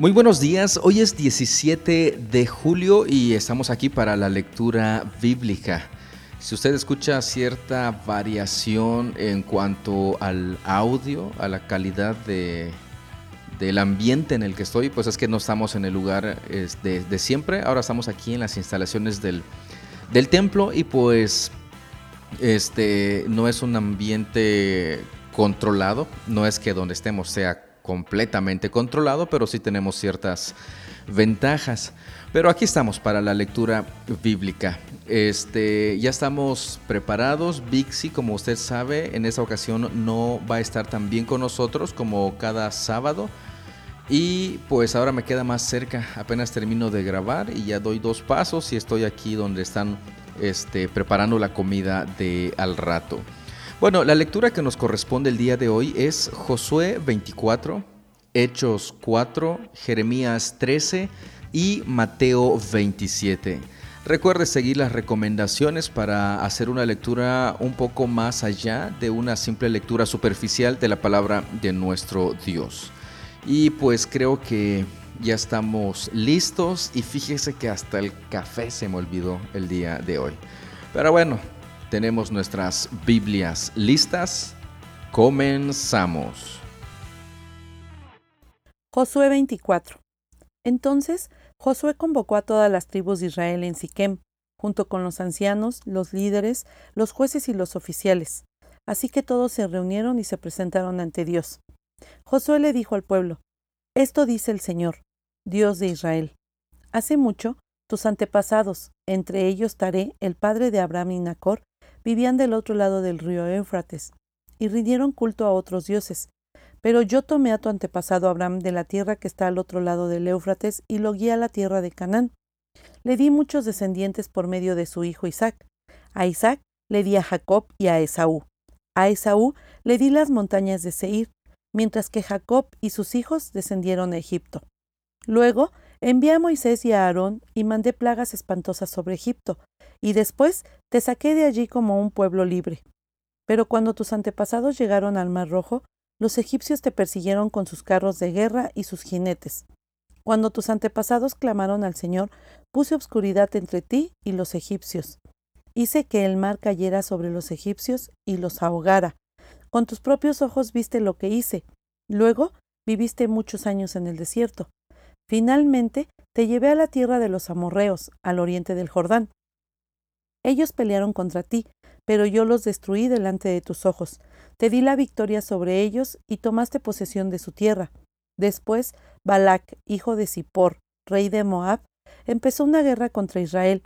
Muy buenos días, hoy es 17 de julio y estamos aquí para la lectura bíblica. Si usted escucha cierta variación en cuanto al audio, a la calidad de, del ambiente en el que estoy, pues es que no estamos en el lugar de, siempre, ahora estamos aquí en las instalaciones del, del templo y pues este no es un ambiente controlado, no es que donde estemos sea completamente controlado, pero sí tenemos ciertas ventajas. Pero aquí estamos para la lectura bíblica. Este, ya estamos preparados. Vixi, como usted sabe, en esta ocasión no va a estar tan bien con nosotros como cada sábado. Y pues ahora me queda más cerca. Apenas termino de grabar y ya doy dos pasos y estoy aquí donde están este, preparando la comida de al rato. Bueno, la lectura que nos corresponde el día de hoy es Josué 24, Hechos 4, Jeremías 13 y Mateo 27. Recuerde seguir las recomendaciones para hacer una lectura un poco más allá de una simple lectura superficial de la palabra de nuestro Dios. Y pues creo que ya estamos listos y fíjese que hasta el café se me olvidó el día de hoy. Pero bueno, tenemos nuestras Biblias listas. Comenzamos. Josué 24. Entonces Josué convocó a todas las tribus de Israel en Siquem, junto con los ancianos, los líderes, los jueces y los oficiales. Así que todos se reunieron y se presentaron ante Dios. Josué le dijo al pueblo, Esto dice el Señor, Dios de Israel. Hace mucho, tus antepasados, entre ellos Taré, el padre de Abraham y Nacor, vivían del otro lado del río Éufrates, y rindieron culto a otros dioses. Pero yo tomé a tu antepasado Abraham de la tierra que está al otro lado del Éufrates y lo guié a la tierra de Canaán. Le di muchos descendientes por medio de su hijo Isaac. A Isaac le di a Jacob y a Esaú. A Esaú le di las montañas de Seir, mientras que Jacob y sus hijos descendieron a Egipto. Luego envié a Moisés y a Aarón y mandé plagas espantosas sobre Egipto, y después te saqué de allí como un pueblo libre. Pero cuando tus antepasados llegaron al Mar Rojo, los egipcios te persiguieron con sus carros de guerra y sus jinetes. Cuando tus antepasados clamaron al Señor, puse obscuridad entre ti y los egipcios. Hice que el mar cayera sobre los egipcios y los ahogara. Con tus propios ojos viste lo que hice. Luego viviste muchos años en el desierto. Finalmente te llevé a la tierra de los amorreos, al oriente del Jordán. Ellos pelearon contra ti, pero yo los destruí delante de tus ojos. Te di la victoria sobre ellos y tomaste posesión de su tierra. Después, Balac, hijo de Zippor, rey de Moab, empezó una guerra contra Israel.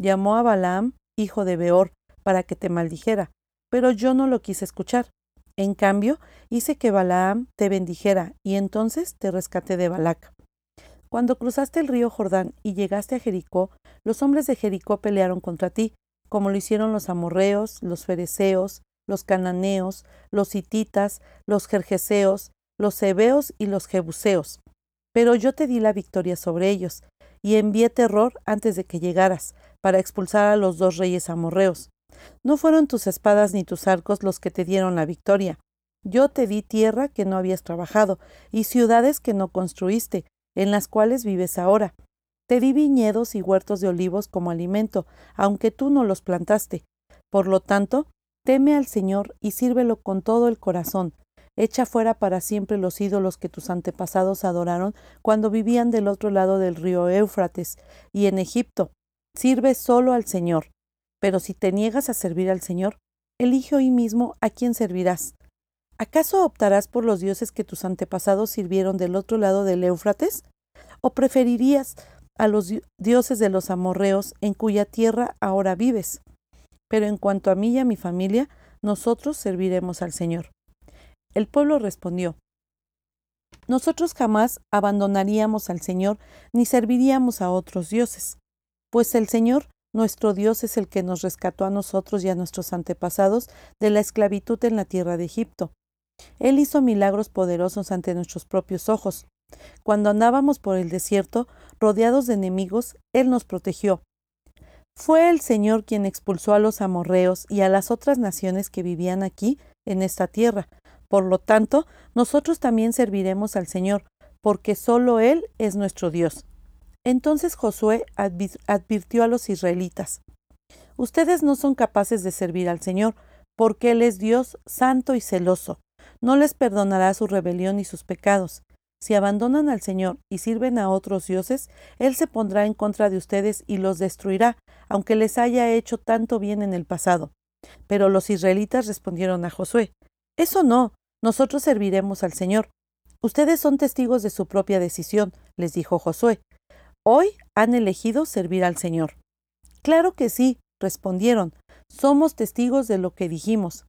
Llamó a Balaam, hijo de Beor, para que te maldijera, pero yo no lo quise escuchar. En cambio, hice que Balaam te bendijera, y entonces te rescaté de Balac. Cuando cruzaste el río Jordán y llegaste a Jericó, los hombres de Jericó pelearon contra ti, como lo hicieron los amorreos, los fereceos, los cananeos, los hititas, los jerjeseos, los hebeos y los jebuseos. Pero yo te di la victoria sobre ellos, y envié terror antes de que llegaras, para expulsar a los dos reyes amorreos. No fueron tus espadas ni tus arcos los que te dieron la victoria. Yo te di tierra que no habías trabajado, y ciudades que no construiste, en las cuales vives ahora. Te di viñedos y huertos de olivos como alimento, aunque tú no los plantaste. Por lo tanto, teme al Señor y sírvelo con todo el corazón. Echa fuera para siempre los ídolos que tus antepasados adoraron cuando vivían del otro lado del río Éufrates y en Egipto. Sirve solo al Señor. Pero si te niegas a servir al Señor, elige hoy mismo a quién servirás. ¿Acaso optarás por los dioses que tus antepasados sirvieron del otro lado del Éufrates? ¿O preferirías a los dioses de los amorreos en cuya tierra ahora vives? Pero en cuanto a mí y a mi familia, nosotros serviremos al Señor. El pueblo respondió, Nosotros jamás abandonaríamos al Señor ni serviríamos a otros dioses, pues el Señor nuestro Dios es el que nos rescató a nosotros y a nuestros antepasados de la esclavitud en la tierra de Egipto. Él hizo milagros poderosos ante nuestros propios ojos. Cuando andábamos por el desierto, rodeados de enemigos, Él nos protegió. Fue el Señor quien expulsó a los amorreos y a las otras naciones que vivían aquí, en esta tierra. Por lo tanto, nosotros también serviremos al Señor, porque solo Él es nuestro Dios. Entonces Josué advirtió a los israelitas, Ustedes no son capaces de servir al Señor, porque Él es Dios santo y celoso. No les perdonará su rebelión y sus pecados. Si abandonan al Señor y sirven a otros dioses, Él se pondrá en contra de ustedes y los destruirá, aunque les haya hecho tanto bien en el pasado. Pero los israelitas respondieron a Josué, Eso no, nosotros serviremos al Señor. Ustedes son testigos de su propia decisión, les dijo Josué. Hoy han elegido servir al Señor. Claro que sí, respondieron. Somos testigos de lo que dijimos.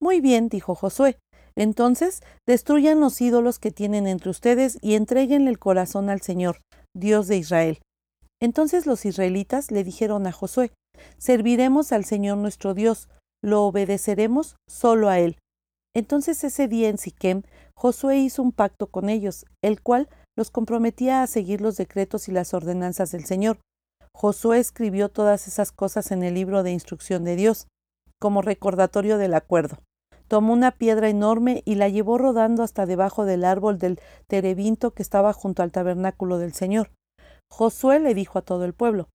Muy bien, dijo Josué. Entonces, destruyan los ídolos que tienen entre ustedes y entreguen el corazón al Señor, Dios de Israel. Entonces los israelitas le dijeron a Josué, Serviremos al Señor nuestro Dios, lo obedeceremos solo a Él. Entonces ese día en Siquem, Josué hizo un pacto con ellos, el cual los comprometía a seguir los decretos y las ordenanzas del Señor. Josué escribió todas esas cosas en el libro de instrucción de Dios, como recordatorio del acuerdo. Tomó una piedra enorme y la llevó rodando hasta debajo del árbol del terebinto que estaba junto al tabernáculo del Señor. Josué le dijo a todo el pueblo,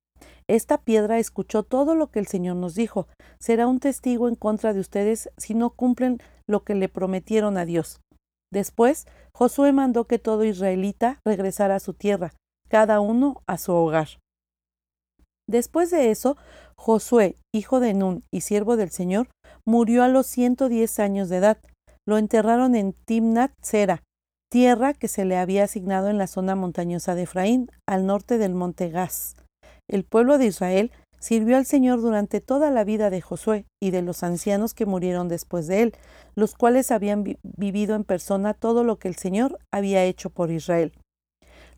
Esta piedra escuchó todo lo que el Señor nos dijo. Será un testigo en contra de ustedes si no cumplen lo que le prometieron a Dios. Después, Josué mandó que todo israelita regresara a su tierra, cada uno a su hogar. Después de eso, Josué, hijo de Nun y siervo del Señor, murió a los ciento diez años de edad. Lo enterraron en Timnat Sera, tierra que se le había asignado en la zona montañosa de Efraín, al norte del monte Gaz. El pueblo de Israel sirvió al Señor durante toda la vida de Josué y de los ancianos que murieron después de él, los cuales habían vivido en persona todo lo que el Señor había hecho por Israel.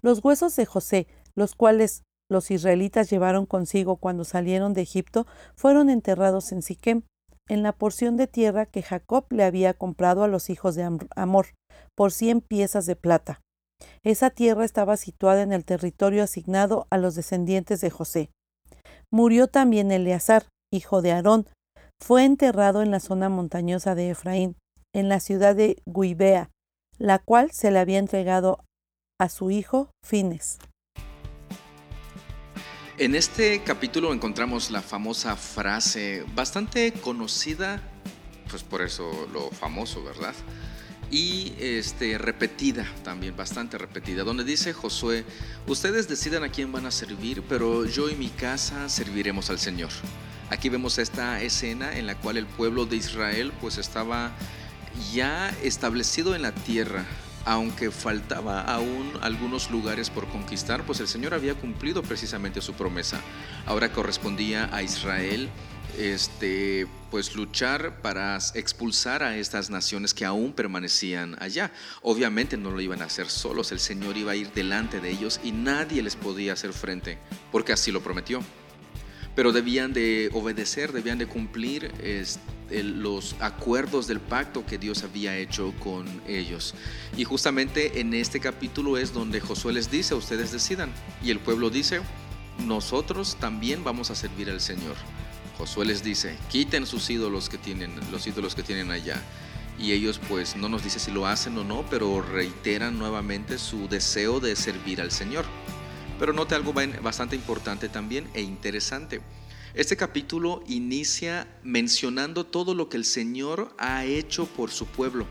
Los huesos de José, los cuales los israelitas llevaron consigo cuando salieron de Egipto, fueron enterrados en Siquem, en la porción de tierra que Jacob le había comprado a los hijos de Amor, por cien piezas de plata. Esa tierra estaba situada en el territorio asignado a los descendientes de José. Murió también Eleazar, hijo de Aarón. Fue enterrado en la zona montañosa de Efraín, en la ciudad de Guibea, la cual se le había entregado a su hijo Fines. En este capítulo encontramos la famosa frase, bastante conocida, pues por eso lo famoso, ¿verdad? Y este, repetida también, bastante repetida, donde dice Josué, ustedes decidan a quién van a servir, pero yo y mi casa serviremos al Señor. Aquí vemos esta escena en la cual el pueblo de Israel pues estaba ya establecido en la tierra, aunque faltaba aún algunos lugares por conquistar, pues el Señor había cumplido precisamente su promesa. Ahora correspondía a Israel este, pues luchar para expulsar a estas naciones que aún permanecían allá. Obviamente no lo iban a hacer solos, el Señor iba a ir delante de ellos y nadie les podía hacer frente, porque así lo prometió. Pero debían de obedecer, debían de cumplir este, los acuerdos del pacto que Dios había hecho con ellos. Y justamente en este capítulo es donde Josué les dice, ustedes decidan. Y el pueblo dice, nosotros también vamos a servir al Señor. Josué les dice, quiten sus ídolos que tienen, los ídolos que tienen allá. Y ellos pues no nos dice si lo hacen o no, pero reiteran nuevamente su deseo de servir al Señor. Pero note algo bastante importante también e interesante. Este capítulo inicia mencionando todo lo que el Señor ha hecho por su pueblo.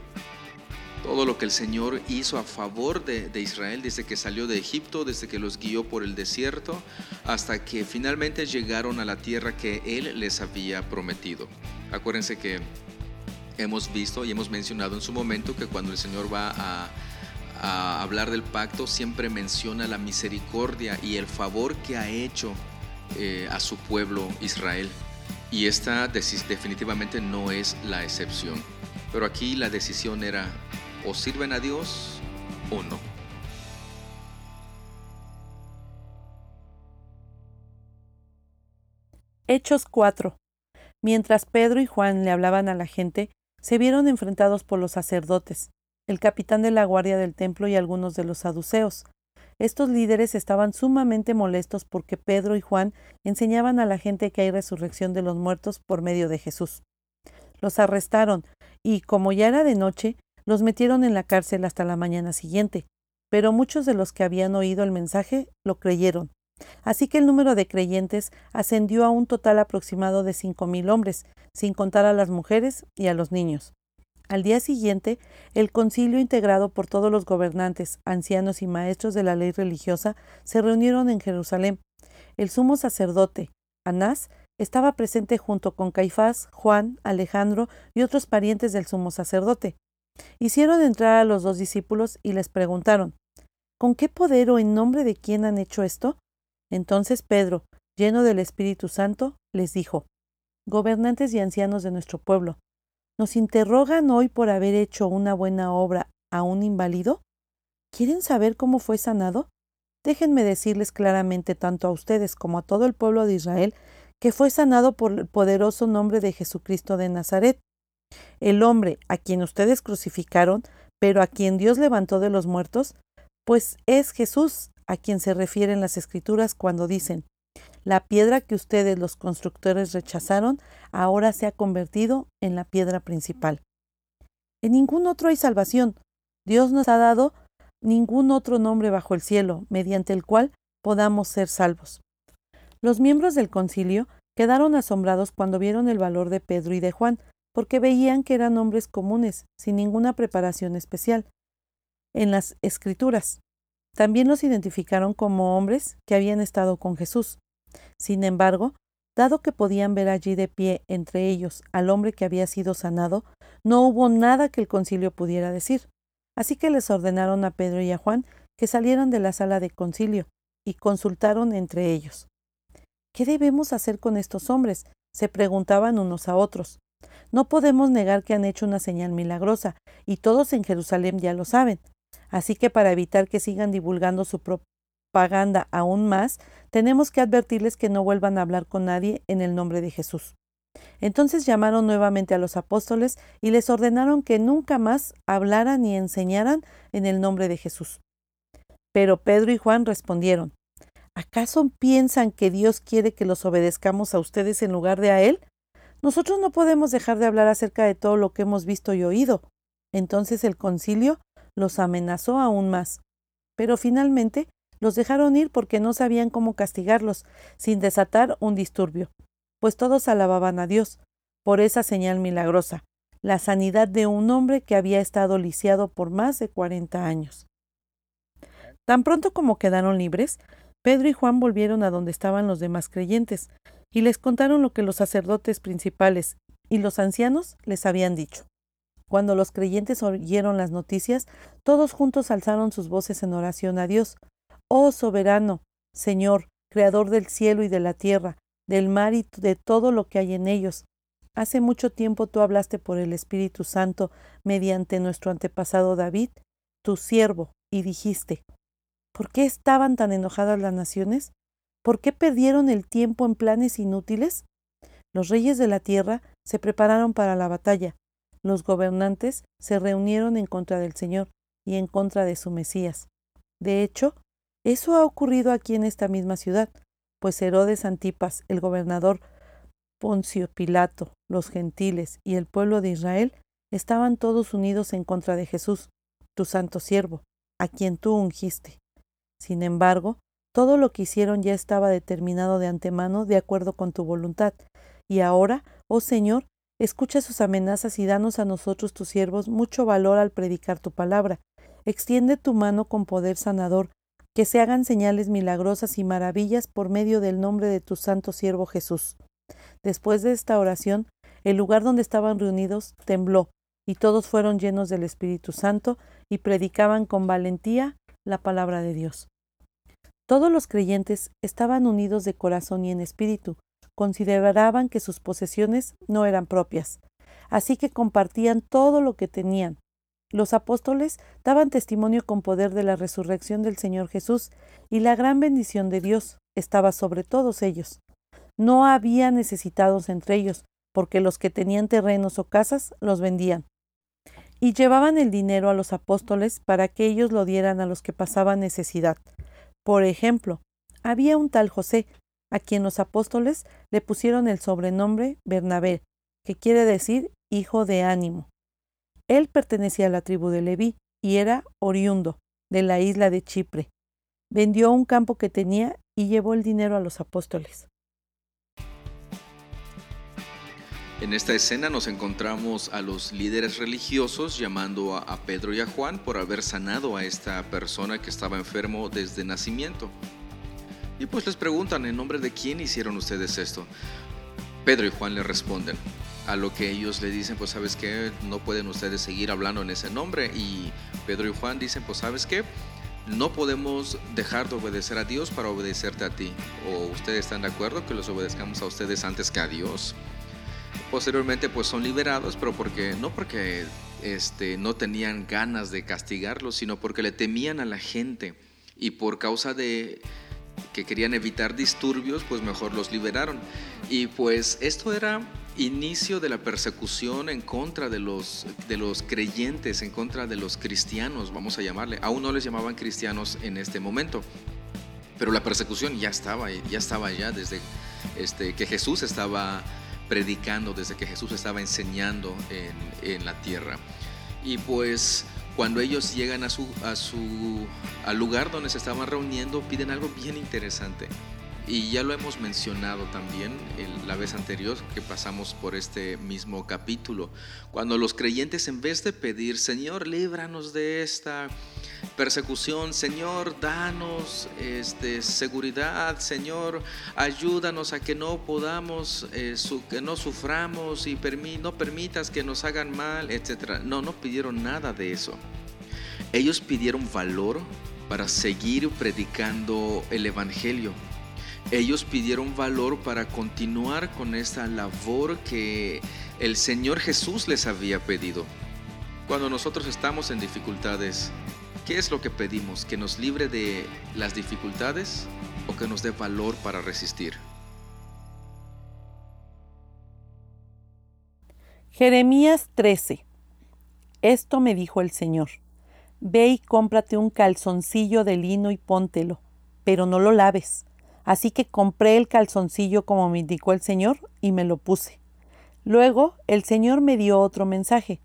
Todo lo que el Señor hizo a favor de, Israel desde que salió de Egipto, desde que los guió por el desierto, hasta que finalmente llegaron a la tierra que Él les había prometido. Acuérdense que hemos visto y hemos mencionado en su momento que cuando el Señor va a, a hablar del pacto, siempre menciona la misericordia y el favor que ha hecho eh, a su pueblo Israel. Y esta definitivamente no es la excepción. Pero aquí la decisión era o sirven a Dios o no. Hechos 4. Mientras Pedro y Juan le hablaban a la gente, se vieron enfrentados por los sacerdotes, el capitán de la guardia del templo y algunos de los saduceos, estos líderes estaban sumamente molestos porque Pedro y Juan enseñaban a la gente que hay resurrección de los muertos por medio de Jesús. Los arrestaron y, como ya era de noche, los metieron en la cárcel hasta la mañana siguiente. pero muchos de los que habían oído el mensaje lo creyeron. Así que el número de creyentes ascendió a un total aproximado de cinco mil hombres, sin contar a las mujeres y a los niños. Al día siguiente, el concilio integrado por todos los gobernantes, ancianos y maestros de la ley religiosa se reunieron en Jerusalén. El sumo sacerdote, Anás, estaba presente junto con Caifás, Juan, Alejandro y otros parientes del sumo sacerdote. Hicieron entrar a los dos discípulos y les preguntaron ¿Con qué poder o en nombre de quién han hecho esto? Entonces Pedro, lleno del Espíritu Santo, les dijo Gobernantes y ancianos de nuestro pueblo, ¿nos interrogan hoy por haber hecho una buena obra a un inválido? ¿Quieren saber cómo fue sanado? Déjenme decirles claramente tanto a ustedes como a todo el pueblo de Israel que fue sanado por el poderoso nombre de Jesucristo de Nazaret, el hombre a quien ustedes crucificaron, pero a quien Dios levantó de los muertos, pues es Jesús a quien se refieren las escrituras cuando dicen, la piedra que ustedes los constructores rechazaron, ahora se ha convertido en la piedra principal. En ningún otro hay salvación. Dios nos ha dado ningún otro nombre bajo el cielo, mediante el cual podamos ser salvos. Los miembros del concilio quedaron asombrados cuando vieron el valor de Pedro y de Juan, porque veían que eran hombres comunes, sin ninguna preparación especial. En las escrituras. También los identificaron como hombres que habían estado con Jesús. Sin embargo, dado que podían ver allí de pie entre ellos al hombre que había sido sanado, no hubo nada que el concilio pudiera decir. Así que les ordenaron a Pedro y a Juan que salieran de la sala de concilio y consultaron entre ellos. ¿Qué debemos hacer con estos hombres? se preguntaban unos a otros. No podemos negar que han hecho una señal milagrosa, y todos en Jerusalén ya lo saben. Así que para evitar que sigan divulgando su aún más, tenemos que advertirles que no vuelvan a hablar con nadie en el nombre de Jesús. Entonces llamaron nuevamente a los apóstoles y les ordenaron que nunca más hablaran ni enseñaran en el nombre de Jesús. Pero Pedro y Juan respondieron, ¿Acaso piensan que Dios quiere que los obedezcamos a ustedes en lugar de a Él? Nosotros no podemos dejar de hablar acerca de todo lo que hemos visto y oído. Entonces el concilio los amenazó aún más. Pero finalmente los dejaron ir porque no sabían cómo castigarlos, sin desatar un disturbio, pues todos alababan a Dios por esa señal milagrosa, la sanidad de un hombre que había estado lisiado por más de cuarenta años. Tan pronto como quedaron libres, Pedro y Juan volvieron a donde estaban los demás creyentes, y les contaron lo que los sacerdotes principales y los ancianos les habían dicho. Cuando los creyentes oyeron las noticias, todos juntos alzaron sus voces en oración a Dios. Oh soberano, Señor, Creador del cielo y de la tierra, del mar y de todo lo que hay en ellos. Hace mucho tiempo tú hablaste por el Espíritu Santo mediante nuestro antepasado David, tu siervo, y dijiste, ¿Por qué estaban tan enojadas las naciones? ¿Por qué perdieron el tiempo en planes inútiles? Los reyes de la tierra se prepararon para la batalla. Los gobernantes se reunieron en contra del Señor y en contra de su Mesías. De hecho, eso ha ocurrido aquí en esta misma ciudad, pues Herodes Antipas, el gobernador Poncio Pilato, los gentiles y el pueblo de Israel estaban todos unidos en contra de Jesús, tu santo siervo, a quien tú ungiste. Sin embargo, todo lo que hicieron ya estaba determinado de antemano de acuerdo con tu voluntad. Y ahora, oh Señor, escucha sus amenazas y danos a nosotros tus siervos mucho valor al predicar tu palabra. Extiende tu mano con poder sanador, que se hagan señales milagrosas y maravillas por medio del nombre de tu santo siervo Jesús. Después de esta oración, el lugar donde estaban reunidos tembló, y todos fueron llenos del Espíritu Santo y predicaban con valentía la palabra de Dios. Todos los creyentes estaban unidos de corazón y en espíritu, consideraban que sus posesiones no eran propias, así que compartían todo lo que tenían. Los apóstoles daban testimonio con poder de la resurrección del Señor Jesús, y la gran bendición de Dios estaba sobre todos ellos. No había necesitados entre ellos, porque los que tenían terrenos o casas los vendían y llevaban el dinero a los apóstoles para que ellos lo dieran a los que pasaban necesidad. Por ejemplo, había un tal José, a quien los apóstoles le pusieron el sobrenombre Bernabé, que quiere decir hijo de ánimo. Él pertenecía a la tribu de Leví y era oriundo de la isla de Chipre. Vendió un campo que tenía y llevó el dinero a los apóstoles. En esta escena nos encontramos a los líderes religiosos llamando a, Pedro y a Juan por haber sanado a esta persona que estaba enfermo desde nacimiento. Y pues les preguntan, ¿en nombre de quién hicieron ustedes esto? Pedro y Juan le responden, a lo que ellos le dicen, pues sabes qué, no pueden ustedes seguir hablando en ese nombre. Y Pedro y Juan dicen, pues sabes qué, no podemos dejar de obedecer a Dios para obedecerte a ti. ¿O ustedes están de acuerdo que los obedezcamos a ustedes antes que a Dios? Posteriormente pues son liberados, pero porque no porque este, no tenían ganas de castigarlos, sino porque le temían a la gente y por causa de que querían evitar disturbios, pues mejor los liberaron. Y pues esto era inicio de la persecución en contra de los, de los creyentes, en contra de los cristianos, vamos a llamarle. Aún no les llamaban cristianos en este momento, pero la persecución ya estaba, ya estaba ya desde este, que Jesús estaba predicando, desde que Jesús estaba enseñando en, la tierra. Y pues cuando ellos llegan a su, a su, al lugar donde se estaban reuniendo, piden algo bien interesante. Y ya lo hemos mencionado también la vez anterior que pasamos por este mismo capítulo. Cuando los creyentes en vez de pedir, Señor, líbranos de esta persecución, Señor, danos este, seguridad, Señor, ayúdanos a que no podamos, eh, que no suframos y no permitas que nos hagan mal, etc. No, no pidieron nada de eso. Ellos pidieron valor para seguir predicando el Evangelio ellos pidieron valor para continuar con esta labor que el Señor Jesús les había pedido. Cuando nosotros estamos en dificultades, ¿qué es lo que pedimos? ¿Que nos libre de las dificultades o que nos dé valor para resistir? Jeremías 13. Esto me dijo el Señor. Ve y cómprate un calzoncillo de lino y póntelo, pero no lo laves Así que compré el calzoncillo como me indicó el Señor y me lo puse. Luego el Señor me dio otro mensaje.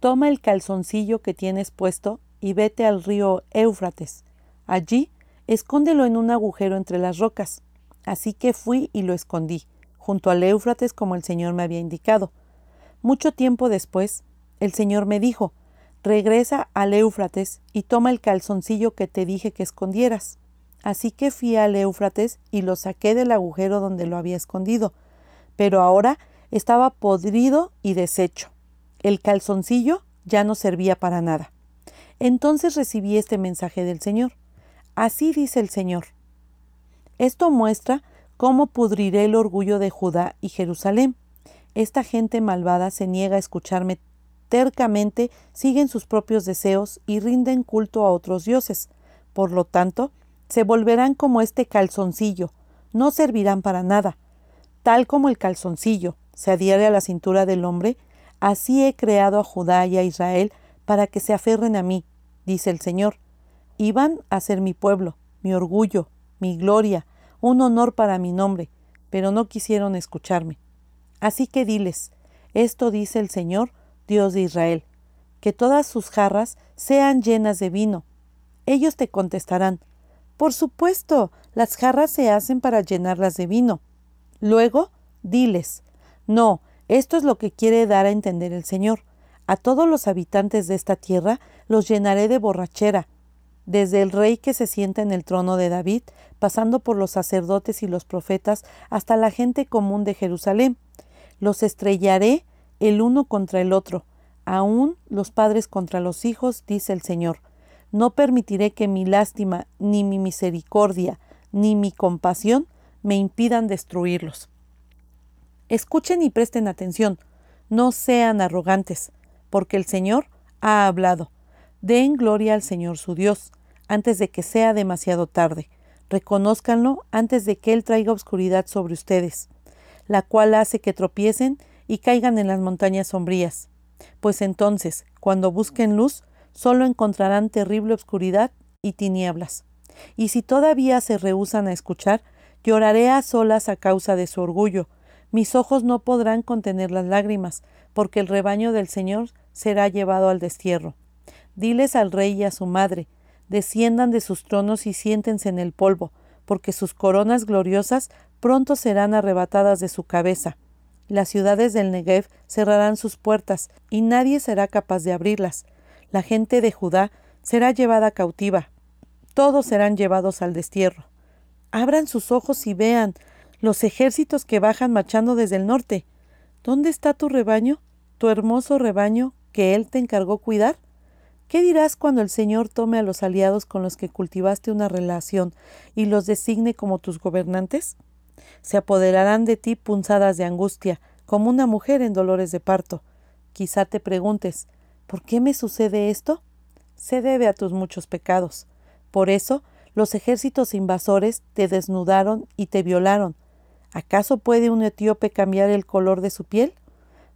Toma el calzoncillo que tienes puesto y vete al río Éufrates. Allí escóndelo en un agujero entre las rocas. Así que fui y lo escondí, junto al Éufrates como el Señor me había indicado. Mucho tiempo después, el Señor me dijo, regresa al Éufrates y toma el calzoncillo que te dije que escondieras. Así que fui al Éufrates y lo saqué del agujero donde lo había escondido, pero ahora estaba podrido y deshecho. El calzoncillo ya no servía para nada. Entonces recibí este mensaje del Señor. Así dice el Señor. Esto muestra cómo pudriré el orgullo de Judá y Jerusalén. Esta gente malvada se niega a escucharme tercamente, siguen sus propios deseos y rinden culto a otros dioses. Por lo tanto, se volverán como este calzoncillo, no servirán para nada. Tal como el calzoncillo se adhiere a la cintura del hombre, así he creado a Judá y a Israel para que se aferren a mí, dice el Señor. Iban a ser mi pueblo, mi orgullo, mi gloria, un honor para mi nombre, pero no quisieron escucharme. Así que diles, esto dice el Señor, Dios de Israel, que todas sus jarras sean llenas de vino. Ellos te contestarán, por supuesto, las jarras se hacen para llenarlas de vino. Luego, diles, no, esto es lo que quiere dar a entender el Señor. A todos los habitantes de esta tierra los llenaré de borrachera, desde el rey que se sienta en el trono de David, pasando por los sacerdotes y los profetas, hasta la gente común de Jerusalén. Los estrellaré el uno contra el otro, aún los padres contra los hijos, dice el Señor. No permitiré que mi lástima, ni mi misericordia, ni mi compasión me impidan destruirlos. Escuchen y presten atención, no sean arrogantes, porque el Señor ha hablado. Den gloria al Señor su Dios, antes de que sea demasiado tarde. Reconózcanlo antes de que Él traiga oscuridad sobre ustedes, la cual hace que tropiecen y caigan en las montañas sombrías. Pues entonces, cuando busquen luz, solo encontrarán terrible oscuridad y tinieblas. Y si todavía se rehusan a escuchar, lloraré a solas a causa de su orgullo. Mis ojos no podrán contener las lágrimas, porque el rebaño del Señor será llevado al destierro. Diles al rey y a su madre, desciendan de sus tronos y siéntense en el polvo, porque sus coronas gloriosas pronto serán arrebatadas de su cabeza. Las ciudades del Negev cerrarán sus puertas, y nadie será capaz de abrirlas. La gente de Judá será llevada cautiva. Todos serán llevados al destierro. Abran sus ojos y vean los ejércitos que bajan marchando desde el norte. ¿Dónde está tu rebaño? ¿Tu hermoso rebaño que él te encargó cuidar? ¿Qué dirás cuando el Señor tome a los aliados con los que cultivaste una relación y los designe como tus gobernantes? Se apoderarán de ti punzadas de angustia, como una mujer en dolores de parto. Quizá te preguntes, ¿por qué me sucede esto? Se debe a tus muchos pecados. Por eso, los ejércitos invasores te desnudaron y te violaron. ¿Acaso puede un etíope cambiar el color de su piel?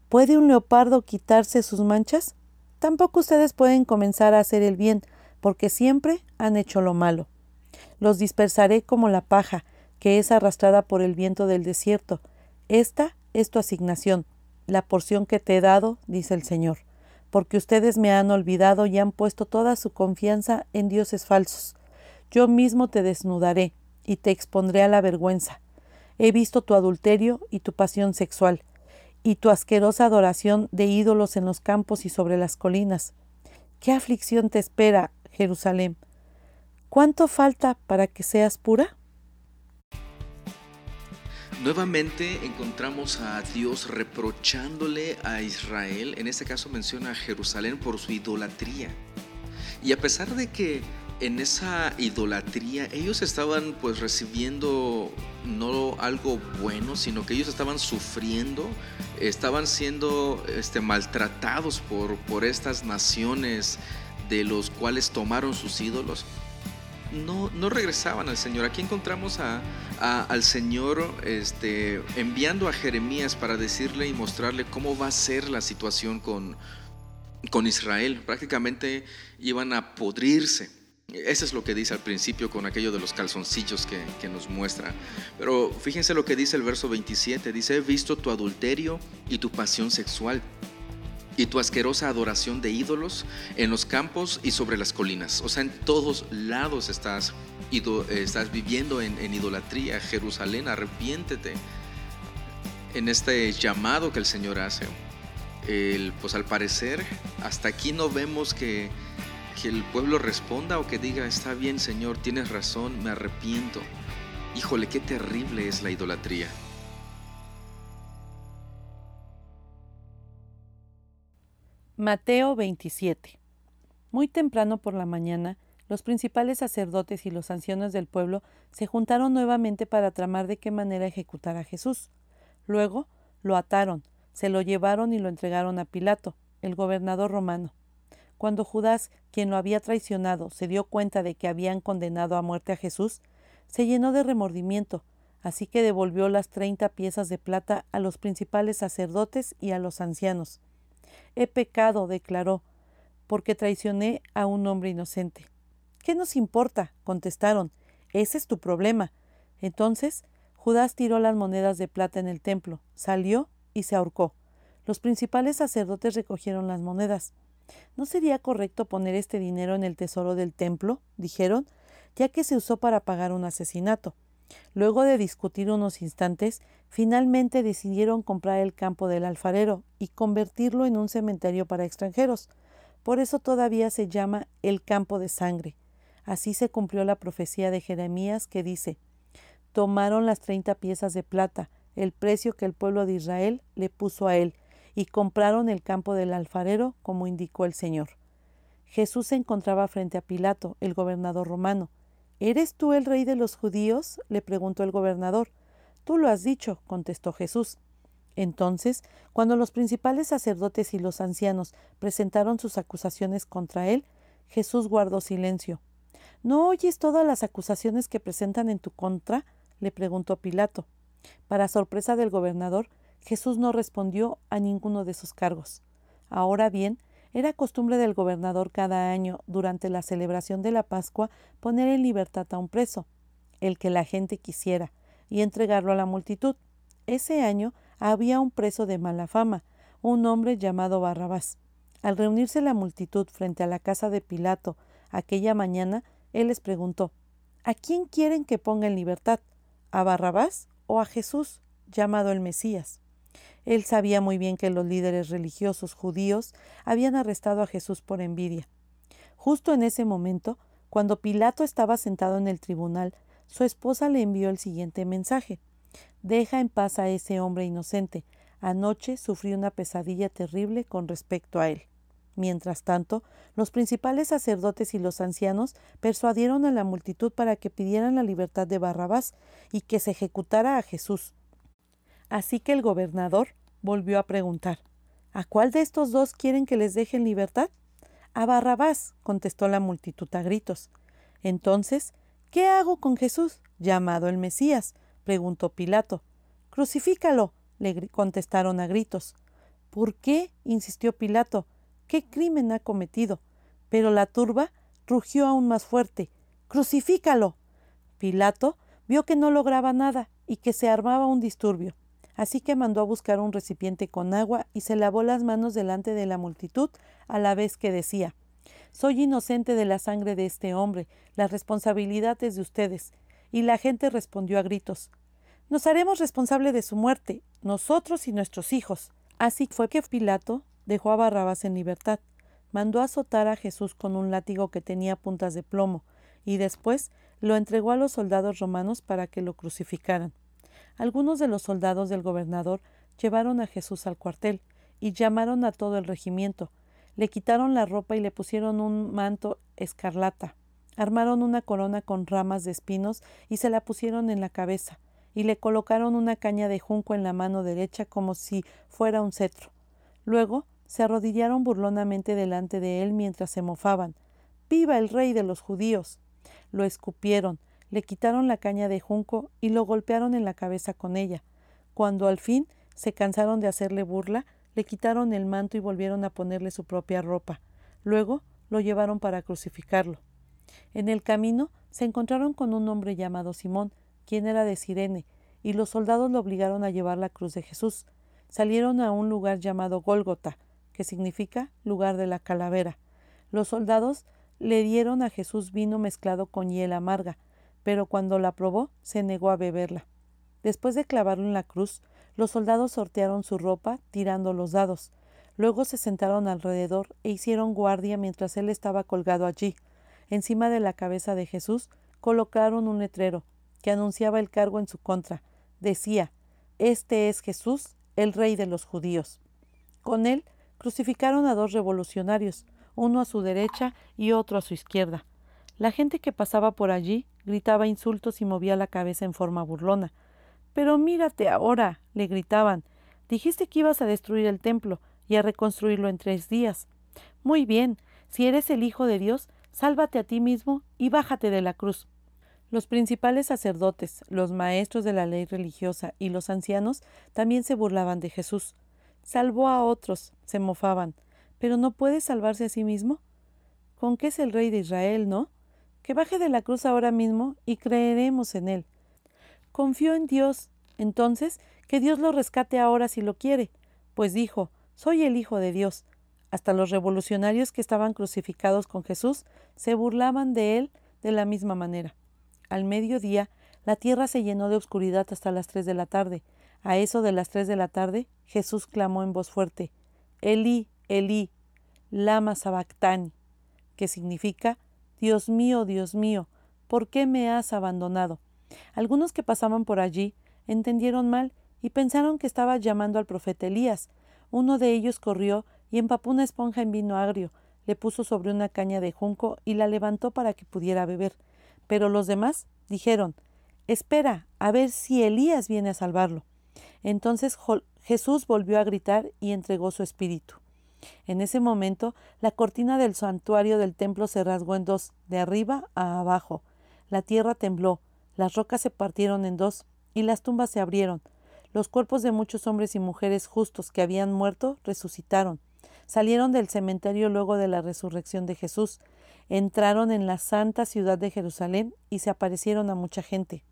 ¿Puede un leopardo quitarse sus manchas? Tampoco ustedes pueden comenzar a hacer el bien, porque siempre han hecho lo malo. Los dispersaré como la paja, que es arrastrada por el viento del desierto. Esta es tu asignación, la porción que te he dado, dice el Señor, porque ustedes me han olvidado y han puesto toda su confianza en dioses falsos. Yo mismo te desnudaré y te expondré a la vergüenza. He visto tu adulterio y tu pasión sexual y tu asquerosa adoración de ídolos en los campos y sobre las colinas. ¿Qué aflicción te espera, Jerusalén? ¿Cuánto falta para que seas pura? Nuevamente encontramos a Dios reprochándole a Israel, en este caso menciona a Jerusalén por su idolatría. Y a pesar de que en esa idolatría ellos estaban pues recibiendo no algo bueno, sino que ellos estaban sufriendo, estaban siendo este, maltratados por, por estas naciones de los cuales tomaron sus ídolos. No, no regresaban al Señor. Aquí encontramos a, al Señor este, enviando a Jeremías para decirle y mostrarle cómo va a ser la situación con, con Israel. Prácticamente iban a podrirse. Eso es lo que dice al principio con aquello de los calzoncillos que, nos muestra. Pero fíjense lo que dice el verso 27. Dice, he visto tu adulterio y tu pasión sexual y tu asquerosa adoración de ídolos en los campos y sobre las colinas. O sea, en todos lados estás, estás viviendo en, idolatría. Jerusalén, arrepiéntete en este llamado que el Señor hace. El, pues al parecer, hasta aquí no vemos que que el pueblo responda o que diga, está bien Señor, tienes razón, me arrepiento. Híjole, qué terrible es la idolatría. Mateo 27 Muy temprano por la mañana, los principales sacerdotes y los ancianos del pueblo se juntaron nuevamente para tramar de qué manera ejecutar a Jesús. Luego lo ataron, se lo llevaron y lo entregaron a Pilato, el gobernador romano. Cuando Judas, quien lo había traicionado, se dio cuenta de que habían condenado a muerte a Jesús, se llenó de remordimiento, así que devolvió las treinta piezas de plata a los principales sacerdotes y a los ancianos. He pecado, declaró, porque traicioné a un hombre inocente. ¿Qué nos importa? contestaron. Ese es tu problema. Entonces Judas tiró las monedas de plata en el templo, salió y se ahorcó. Los principales sacerdotes recogieron las monedas. ¿No sería correcto poner este dinero en el tesoro del templo? dijeron, ya que se usó para pagar un asesinato. Luego de discutir unos instantes, finalmente decidieron comprar el campo del alfarero y convertirlo en un cementerio para extranjeros. Por eso todavía se llama el campo de sangre. Así se cumplió la profecía de Jeremías que dice Tomaron las treinta piezas de plata, el precio que el pueblo de Israel le puso a él, y compraron el campo del alfarero, como indicó el Señor. Jesús se encontraba frente a Pilato, el gobernador romano. ¿Eres tú el rey de los judíos? le preguntó el gobernador. Tú lo has dicho, contestó Jesús. Entonces, cuando los principales sacerdotes y los ancianos presentaron sus acusaciones contra él, Jesús guardó silencio. ¿No oyes todas las acusaciones que presentan en tu contra? le preguntó Pilato. Para sorpresa del gobernador, Jesús no respondió a ninguno de sus cargos. Ahora bien, era costumbre del gobernador cada año, durante la celebración de la Pascua, poner en libertad a un preso, el que la gente quisiera, y entregarlo a la multitud. Ese año había un preso de mala fama, un hombre llamado Barrabás. Al reunirse la multitud frente a la casa de Pilato, Aquella mañana él les preguntó, ¿A quién quieren que ponga en libertad? ¿A Barrabás o a Jesús, llamado el Mesías? Él sabía muy bien que los líderes religiosos judíos habían arrestado a Jesús por envidia. Justo en ese momento, cuando Pilato estaba sentado en el tribunal, su esposa le envió el siguiente mensaje. Deja en paz a ese hombre inocente. Anoche sufrí una pesadilla terrible con respecto a él. Mientras tanto, los principales sacerdotes y los ancianos persuadieron a la multitud para que pidieran la libertad de Barrabás y que se ejecutara a Jesús. Así que el gobernador volvió a preguntar ¿A cuál de estos dos quieren que les dejen libertad? A Barrabás, contestó la multitud a gritos. Entonces, ¿qué hago con Jesús, llamado el Mesías? preguntó Pilato. Crucifícalo, le contestaron a gritos. ¿Por qué? insistió Pilato qué crimen ha cometido. Pero la turba rugió aún más fuerte. ¡Crucifícalo! Pilato vio que no lograba nada y que se armaba un disturbio. Así que mandó a buscar un recipiente con agua y se lavó las manos delante de la multitud a la vez que decía Soy inocente de la sangre de este hombre, la responsabilidad es de ustedes. Y la gente respondió a gritos Nos haremos responsable de su muerte, nosotros y nuestros hijos. Así fue que Pilato dejó a Barrabás en libertad, mandó azotar a Jesús con un látigo que tenía puntas de plomo, y después lo entregó a los soldados romanos para que lo crucificaran. Algunos de los soldados del gobernador llevaron a Jesús al cuartel y llamaron a todo el regimiento. Le quitaron la ropa y le pusieron un manto escarlata. Armaron una corona con ramas de espinos y se la pusieron en la cabeza, y le colocaron una caña de junco en la mano derecha como si fuera un cetro. Luego se arrodillaron burlonamente delante de él mientras se mofaban. ¡Viva el rey de los judíos! Lo escupieron, le quitaron la caña de junco y lo golpearon en la cabeza con ella. Cuando al fin se cansaron de hacerle burla, le quitaron el manto y volvieron a ponerle su propia ropa. Luego lo llevaron para crucificarlo. En el camino se encontraron con un hombre llamado Simón, quien era de Sirene, y los soldados lo obligaron a llevar la cruz de Jesús. Salieron a un lugar llamado Gólgota, que significa lugar de la calavera. Los soldados le dieron a Jesús vino mezclado con hiel amarga, pero cuando la probó se negó a beberla. Después de clavarlo en la cruz, los soldados sortearon su ropa tirando los dados. Luego se sentaron alrededor e hicieron guardia mientras él estaba colgado allí. Encima de la cabeza de Jesús colocaron un letrero que anunciaba el cargo en su contra. Decía, Este es Jesús, el rey de los judíos. Con él Crucificaron a dos revolucionarios, uno a su derecha y otro a su izquierda. La gente que pasaba por allí gritaba insultos y movía la cabeza en forma burlona. Pero mírate ahora, le gritaban. Dijiste que ibas a destruir el templo y a reconstruirlo en tres días. Muy bien, si eres el Hijo de Dios, sálvate a ti mismo y bájate de la cruz. Los principales sacerdotes, los maestros de la ley religiosa y los ancianos también se burlaban de Jesús. Salvó a otros, se mofaban, pero no puede salvarse a sí mismo. ¿Con qué es el rey de Israel, no? Que baje de la cruz ahora mismo y creeremos en él. Confió en Dios, entonces que Dios lo rescate ahora si lo quiere, pues dijo, soy el Hijo de Dios. Hasta los revolucionarios que estaban crucificados con Jesús se burlaban de él de la misma manera. Al mediodía, la tierra se llenó de oscuridad hasta las tres de la tarde, a eso de las tres de la tarde, Jesús clamó en voz fuerte, Elí, Elí, lama sabactani, que significa, Dios mío, Dios mío, ¿por qué me has abandonado? Algunos que pasaban por allí entendieron mal y pensaron que estaba llamando al profeta Elías. Uno de ellos corrió y empapó una esponja en vino agrio, le puso sobre una caña de junco y la levantó para que pudiera beber. Pero los demás dijeron Espera, a ver si Elías viene a salvarlo. Entonces Jesús volvió a gritar y entregó su espíritu. En ese momento, la cortina del santuario del templo se rasgó en dos, de arriba a abajo. La tierra tembló, las rocas se partieron en dos y las tumbas se abrieron. Los cuerpos de muchos hombres y mujeres justos que habían muerto resucitaron. Salieron del cementerio luego de la resurrección de Jesús, entraron en la santa ciudad de Jerusalén y se aparecieron a mucha gente.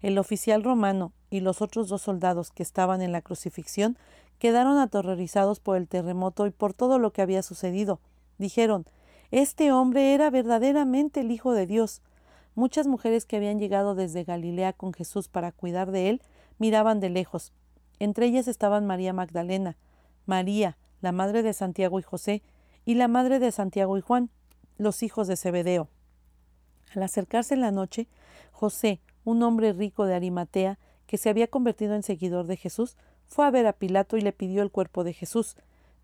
El oficial romano y los otros dos soldados que estaban en la crucifixión quedaron aterrorizados por el terremoto y por todo lo que había sucedido. Dijeron Este hombre era verdaderamente el Hijo de Dios. Muchas mujeres que habían llegado desde Galilea con Jesús para cuidar de él miraban de lejos. Entre ellas estaban María Magdalena, María, la madre de Santiago y José, y la madre de Santiago y Juan, los hijos de Zebedeo. Al acercarse la noche, José, un hombre rico de Arimatea, que se había convertido en seguidor de Jesús, fue a ver a Pilato y le pidió el cuerpo de Jesús.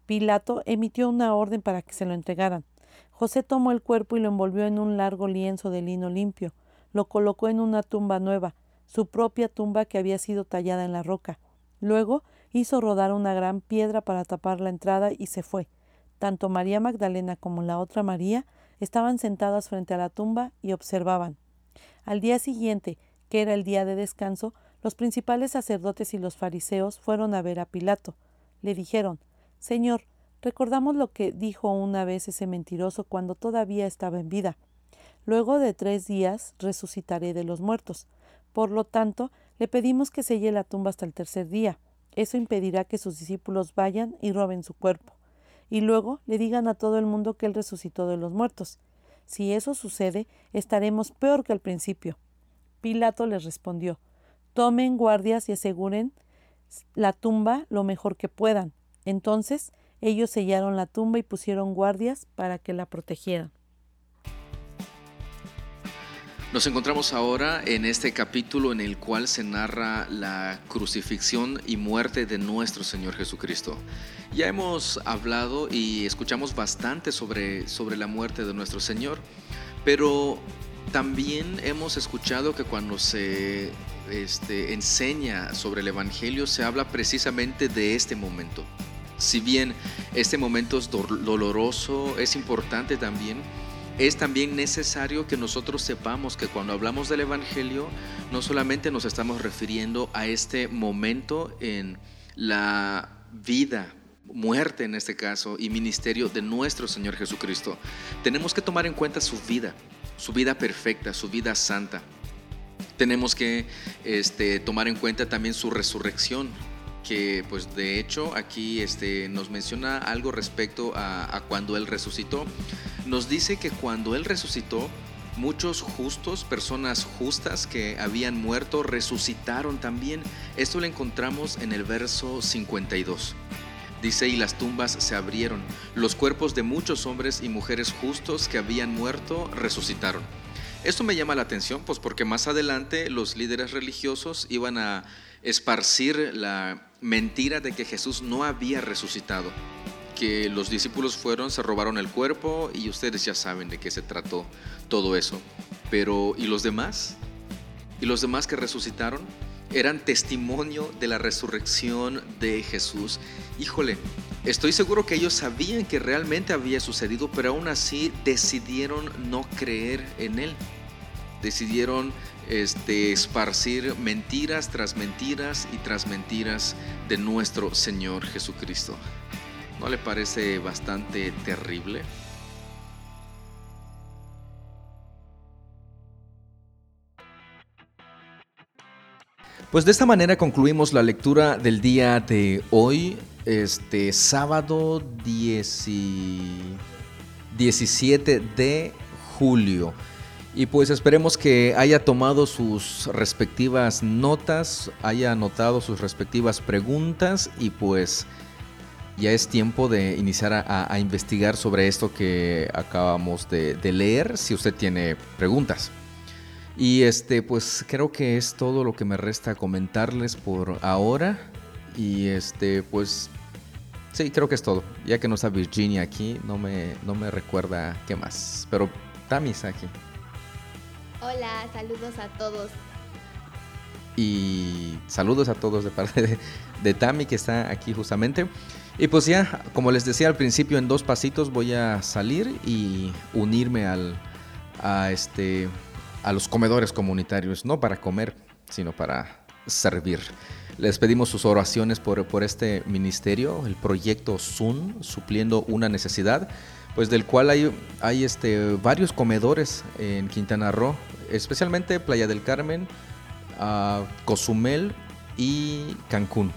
Pilato emitió una orden para que se lo entregaran. José tomó el cuerpo y lo envolvió en un largo lienzo de lino limpio, lo colocó en una tumba nueva, su propia tumba que había sido tallada en la roca. Luego hizo rodar una gran piedra para tapar la entrada y se fue. Tanto María Magdalena como la otra María estaban sentadas frente a la tumba y observaban. Al día siguiente, que era el día de descanso, los principales sacerdotes y los fariseos fueron a ver a Pilato. Le dijeron Señor, recordamos lo que dijo una vez ese mentiroso cuando todavía estaba en vida. Luego de tres días resucitaré de los muertos. Por lo tanto, le pedimos que selle la tumba hasta el tercer día. Eso impedirá que sus discípulos vayan y roben su cuerpo. Y luego le digan a todo el mundo que él resucitó de los muertos. Si eso sucede, estaremos peor que al principio. Pilato les respondió Tomen guardias y aseguren la tumba lo mejor que puedan. Entonces ellos sellaron la tumba y pusieron guardias para que la protegieran. Nos encontramos ahora en este capítulo en el cual se narra la crucifixión y muerte de nuestro Señor Jesucristo. Ya hemos hablado y escuchamos bastante sobre, sobre la muerte de nuestro Señor, pero también hemos escuchado que cuando se este, enseña sobre el Evangelio se habla precisamente de este momento. Si bien este momento es doloroso, es importante también, es también necesario que nosotros sepamos que cuando hablamos del Evangelio no solamente nos estamos refiriendo a este momento en la vida muerte en este caso y ministerio de nuestro Señor Jesucristo. Tenemos que tomar en cuenta su vida, su vida perfecta, su vida santa. Tenemos que este, tomar en cuenta también su resurrección, que pues de hecho aquí este, nos menciona algo respecto a, a cuando Él resucitó. Nos dice que cuando Él resucitó, muchos justos, personas justas que habían muerto, resucitaron también. Esto lo encontramos en el verso 52. Dice, y las tumbas se abrieron. Los cuerpos de muchos hombres y mujeres justos que habían muerto resucitaron. Esto me llama la atención, pues porque más adelante los líderes religiosos iban a esparcir la mentira de que Jesús no había resucitado, que los discípulos fueron, se robaron el cuerpo y ustedes ya saben de qué se trató todo eso. Pero ¿y los demás? ¿Y los demás que resucitaron? Eran testimonio de la resurrección de Jesús. Híjole, estoy seguro que ellos sabían que realmente había sucedido, pero aún así decidieron no creer en Él. Decidieron este, esparcir mentiras tras mentiras y tras mentiras de nuestro Señor Jesucristo. ¿No le parece bastante terrible? Pues de esta manera concluimos la lectura del día de hoy, este sábado 17 de julio. Y pues esperemos que haya tomado sus respectivas notas, haya anotado sus respectivas preguntas y pues ya es tiempo de iniciar a, investigar sobre esto que acabamos de leer si usted tiene preguntas. Y este, pues creo que es todo lo que me resta comentarles por ahora. Y este, pues sí, creo que es todo. Ya que no está Virginia aquí, no me, no me recuerda qué más. Pero Tami está aquí. Hola, saludos a todos. Y saludos a todos de parte de, de Tami que está aquí justamente. Y pues ya, como les decía al principio, en dos pasitos voy a salir y unirme al, a este a los comedores comunitarios, no para comer, sino para servir. Les pedimos sus oraciones por, por este ministerio, el proyecto SUN, supliendo una necesidad, pues del cual hay, hay este, varios comedores en Quintana Roo, especialmente Playa del Carmen, Cozumel y Cancún,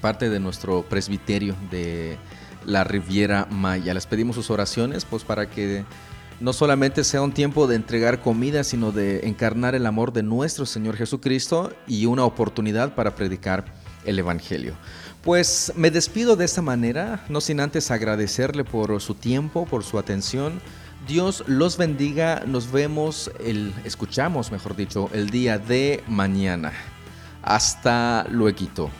parte de nuestro presbiterio de la Riviera Maya. Les pedimos sus oraciones pues para que no solamente sea un tiempo de entregar comida, sino de encarnar el amor de nuestro Señor Jesucristo y una oportunidad para predicar el Evangelio. Pues me despido de esta manera, no sin antes agradecerle por su tiempo, por su atención. Dios los bendiga, nos vemos, el, escuchamos, mejor dicho, el día de mañana. Hasta luego.